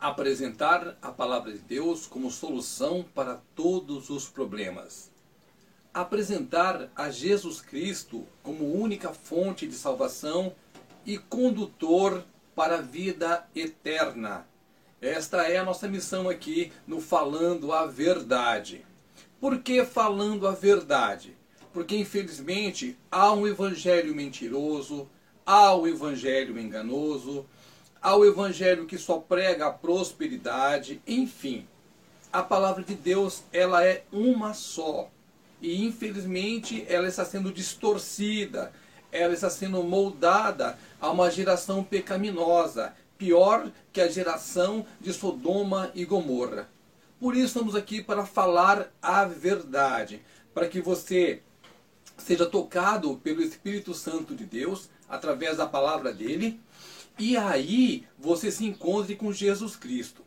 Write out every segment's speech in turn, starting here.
apresentar a palavra de Deus como solução para todos os problemas. Apresentar a Jesus Cristo como única fonte de salvação e condutor para a vida eterna. Esta é a nossa missão aqui no Falando a Verdade. Por que falando a verdade? Porque infelizmente há um evangelho mentiroso, há um evangelho enganoso, ao evangelho que só prega a prosperidade, enfim. A palavra de Deus, ela é uma só. E infelizmente ela está sendo distorcida, ela está sendo moldada a uma geração pecaminosa, pior que a geração de Sodoma e Gomorra. Por isso estamos aqui para falar a verdade, para que você seja tocado pelo Espírito Santo de Deus através da palavra dele e aí você se encontre com Jesus Cristo.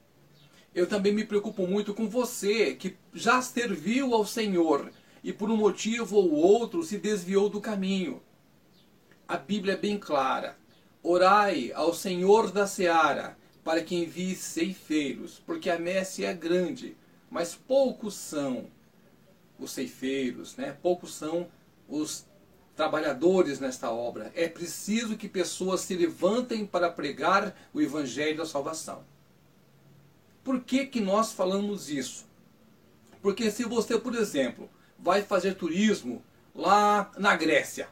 Eu também me preocupo muito com você que já serviu ao Senhor e por um motivo ou outro se desviou do caminho. A Bíblia é bem clara. Orai ao Senhor da seara para que envie ceifeiros, porque a messe é grande, mas poucos são os ceifeiros, né? poucos são os trabalhadores nesta obra. É preciso que pessoas se levantem para pregar o evangelho da salvação. Por que, que nós falamos isso? Porque se você, por exemplo, vai fazer turismo lá na Grécia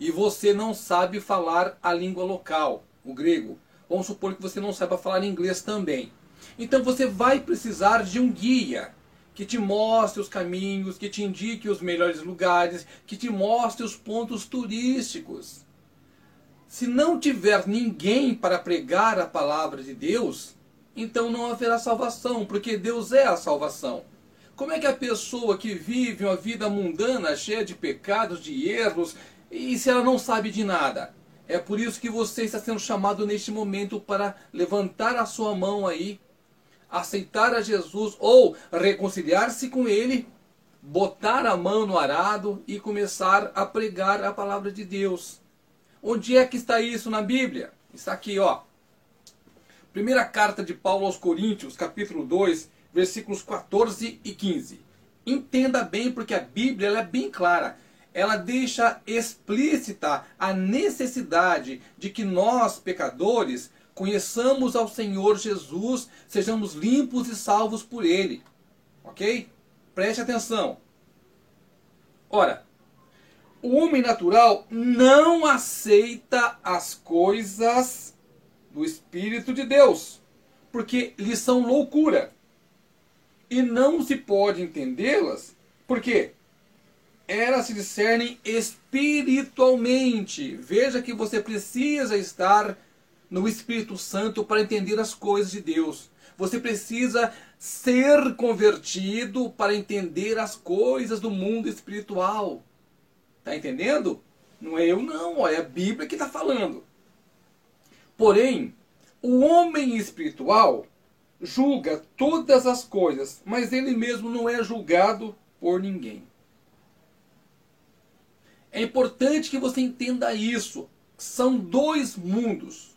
e você não sabe falar a língua local, o grego, vamos supor que você não saiba falar inglês também. Então você vai precisar de um guia que te mostre os caminhos, que te indique os melhores lugares, que te mostre os pontos turísticos. Se não tiver ninguém para pregar a palavra de Deus, então não haverá salvação, porque Deus é a salvação. Como é que a pessoa que vive uma vida mundana, cheia de pecados, de erros, e se ela não sabe de nada? É por isso que você está sendo chamado neste momento para levantar a sua mão aí aceitar a Jesus ou reconciliar-se com Ele, botar a mão no arado e começar a pregar a palavra de Deus. Onde é que está isso na Bíblia? Está aqui, ó. Primeira carta de Paulo aos Coríntios, capítulo 2, versículos 14 e 15. Entenda bem, porque a Bíblia é bem clara. Ela deixa explícita a necessidade de que nós, pecadores, conheçamos ao Senhor Jesus, sejamos limpos e salvos por Ele. Ok? Preste atenção. Ora, o homem natural não aceita as coisas do Espírito de Deus, porque lhes são loucura. E não se pode entendê-las, porque elas se discernem espiritualmente. Veja que você precisa estar no Espírito Santo para entender as coisas de Deus. Você precisa ser convertido para entender as coisas do mundo espiritual. Está entendendo? Não é eu não, é a Bíblia que está falando. Porém, o homem espiritual julga todas as coisas, mas ele mesmo não é julgado por ninguém. É importante que você entenda isso. São dois mundos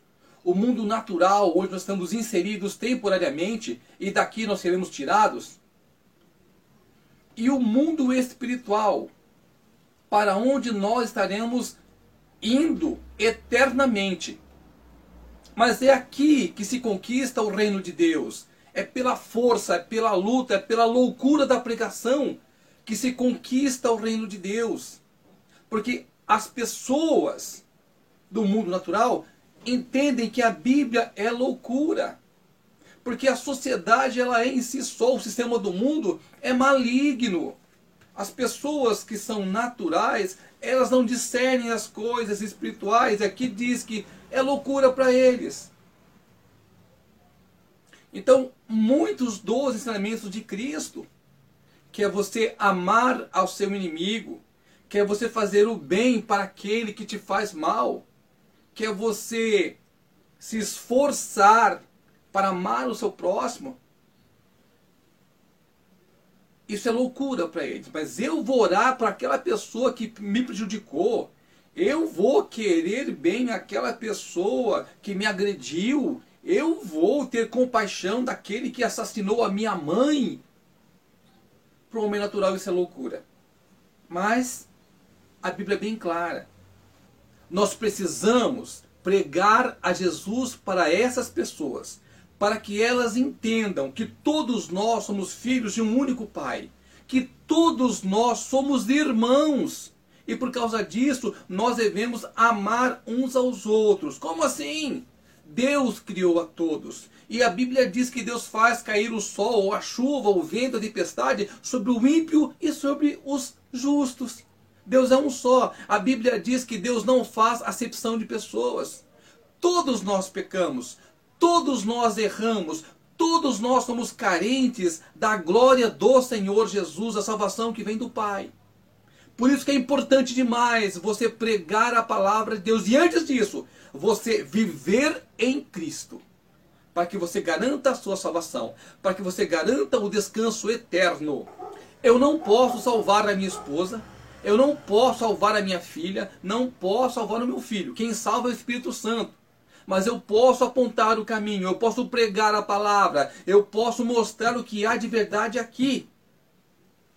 o mundo natural, onde nós estamos inseridos temporariamente e daqui nós seremos tirados, e o mundo espiritual, para onde nós estaremos indo eternamente. Mas é aqui que se conquista o reino de Deus. É pela força, é pela luta, é pela loucura da pregação que se conquista o reino de Deus. Porque as pessoas do mundo natural entendem que a Bíblia é loucura. Porque a sociedade ela é em si só, o sistema do mundo é maligno. As pessoas que são naturais, elas não discernem as coisas espirituais. Aqui diz que é loucura para eles. Então, muitos dos ensinamentos de Cristo, que é você amar ao seu inimigo, que é você fazer o bem para aquele que te faz mal, que é você se esforçar para amar o seu próximo, isso é loucura para eles. Mas eu vou orar para aquela pessoa que me prejudicou. Eu vou querer bem aquela pessoa que me agrediu. Eu vou ter compaixão daquele que assassinou a minha mãe. Para o homem natural isso é loucura. Mas a Bíblia é bem clara. Nós precisamos pregar a Jesus para essas pessoas, para que elas entendam que todos nós somos filhos de um único Pai, que todos nós somos irmãos. E por causa disso, nós devemos amar uns aos outros. Como assim? Deus criou a todos. E a Bíblia diz que Deus faz cair o sol, a chuva, o vento, a tempestade sobre o ímpio e sobre os justos. Deus é um só. A Bíblia diz que Deus não faz acepção de pessoas. Todos nós pecamos, todos nós erramos, todos nós somos carentes da glória do Senhor Jesus, a salvação que vem do Pai. Por isso que é importante demais você pregar a palavra de Deus. E antes disso, você viver em Cristo. Para que você garanta a sua salvação. Para que você garanta o descanso eterno. Eu não posso salvar a minha esposa. Eu não posso salvar a minha filha. Não posso salvar o meu filho. Quem salva é o Espírito Santo. Mas eu posso apontar o caminho. Eu posso pregar a palavra. Eu posso mostrar o que há de verdade aqui.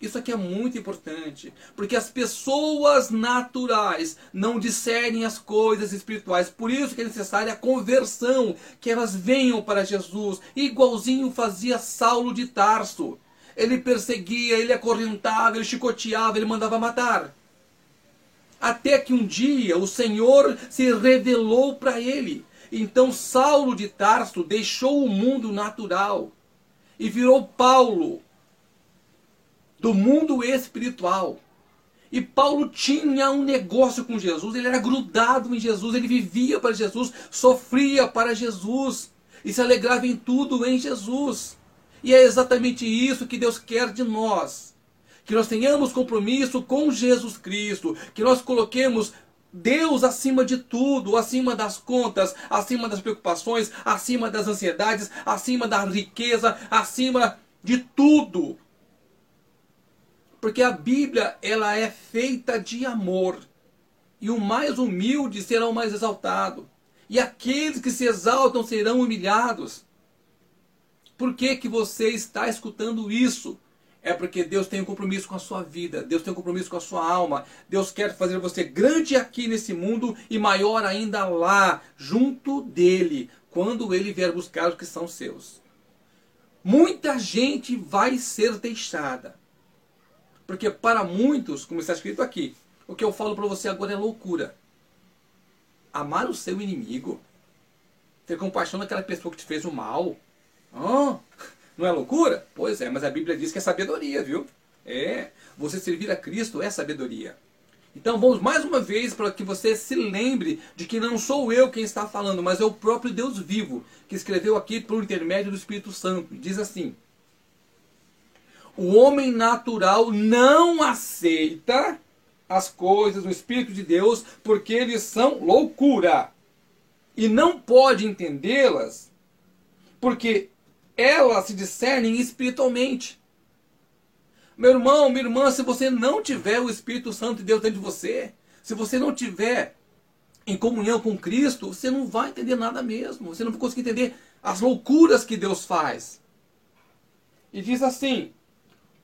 Isso aqui é muito importante, porque as pessoas naturais não discernem as coisas espirituais. Por isso que é necessária a conversão, que elas venham para Jesus, igualzinho fazia Saulo de Tarso. Ele perseguia, ele acorrentava, ele chicoteava, ele mandava matar. Até que um dia o Senhor se revelou para ele. Então Saulo de Tarso deixou o mundo natural e virou Paulo, do mundo espiritual. E Paulo tinha um negócio com Jesus, ele era grudado em Jesus, ele vivia para Jesus, sofria para Jesus e se alegrava em tudo em Jesus. E é exatamente isso que Deus quer de nós. Que nós tenhamos compromisso com Jesus Cristo, que nós coloquemos Deus acima de tudo, acima das contas, acima das preocupações, acima das ansiedades, acima da riqueza, acima de tudo. Porque a Bíblia, ela é feita de amor. E o mais humilde será o mais exaltado. E aqueles que se exaltam serão humilhados. Por que, que você está escutando isso? É porque Deus tem um compromisso com a sua vida, Deus tem um compromisso com a sua alma. Deus quer fazer você grande aqui nesse mundo e maior ainda lá, junto dele, quando ele vier buscar os que são seus. Muita gente vai ser deixada. Porque para muitos, como está escrito aqui, o que eu falo para você agora é loucura. Amar o seu inimigo, ter compaixão daquela pessoa que te fez o mal. Oh, não é loucura? Pois é, mas a Bíblia diz que é sabedoria, viu? É, você servir a Cristo é sabedoria. Então vamos mais uma vez para que você se lembre de que não sou eu quem está falando, mas é o próprio Deus vivo que escreveu aqui por intermédio do Espírito Santo. Diz assim: o homem natural não aceita as coisas do Espírito de Deus porque eles são loucura. E não pode entendê-las porque elas se discernem espiritualmente. Meu irmão, minha irmã, se você não tiver o Espírito Santo de Deus dentro de você, se você não tiver em comunhão com Cristo, você não vai entender nada mesmo. Você não vai conseguir entender as loucuras que Deus faz. E diz assim: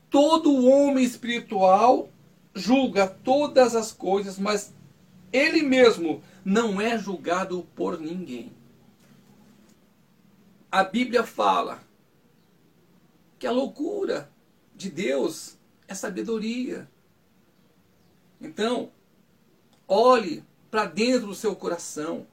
todo homem espiritual julga todas as coisas, mas ele mesmo não é julgado por ninguém. A Bíblia fala que a loucura de Deus é sabedoria. Então, olhe para dentro do seu coração.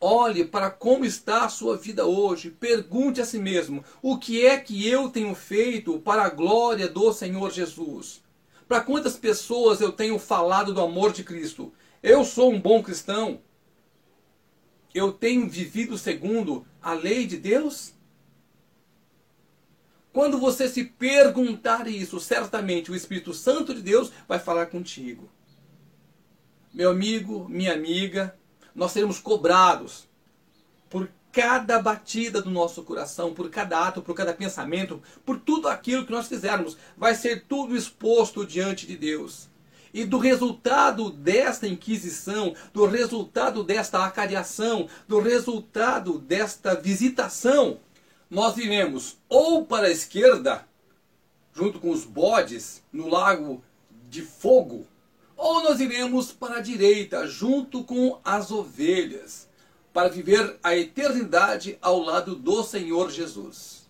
Olhe para como está a sua vida hoje. Pergunte a si mesmo: o que é que eu tenho feito para a glória do Senhor Jesus? Para quantas pessoas eu tenho falado do amor de Cristo? Eu sou um bom cristão? Eu tenho vivido segundo a lei de Deus? Quando você se perguntar isso, certamente o Espírito Santo de Deus vai falar contigo. Meu amigo, minha amiga, nós seremos cobrados por cada batida do nosso coração, por cada ato, por cada pensamento, por tudo aquilo que nós fizermos. Vai ser tudo exposto diante de Deus. E do resultado desta inquisição, do resultado desta acariação, do resultado desta visitação, nós iremos ou para a esquerda, junto com os bodes, no lago de fogo, ou nós iremos para a direita, junto com as ovelhas, para viver a eternidade ao lado do Senhor Jesus.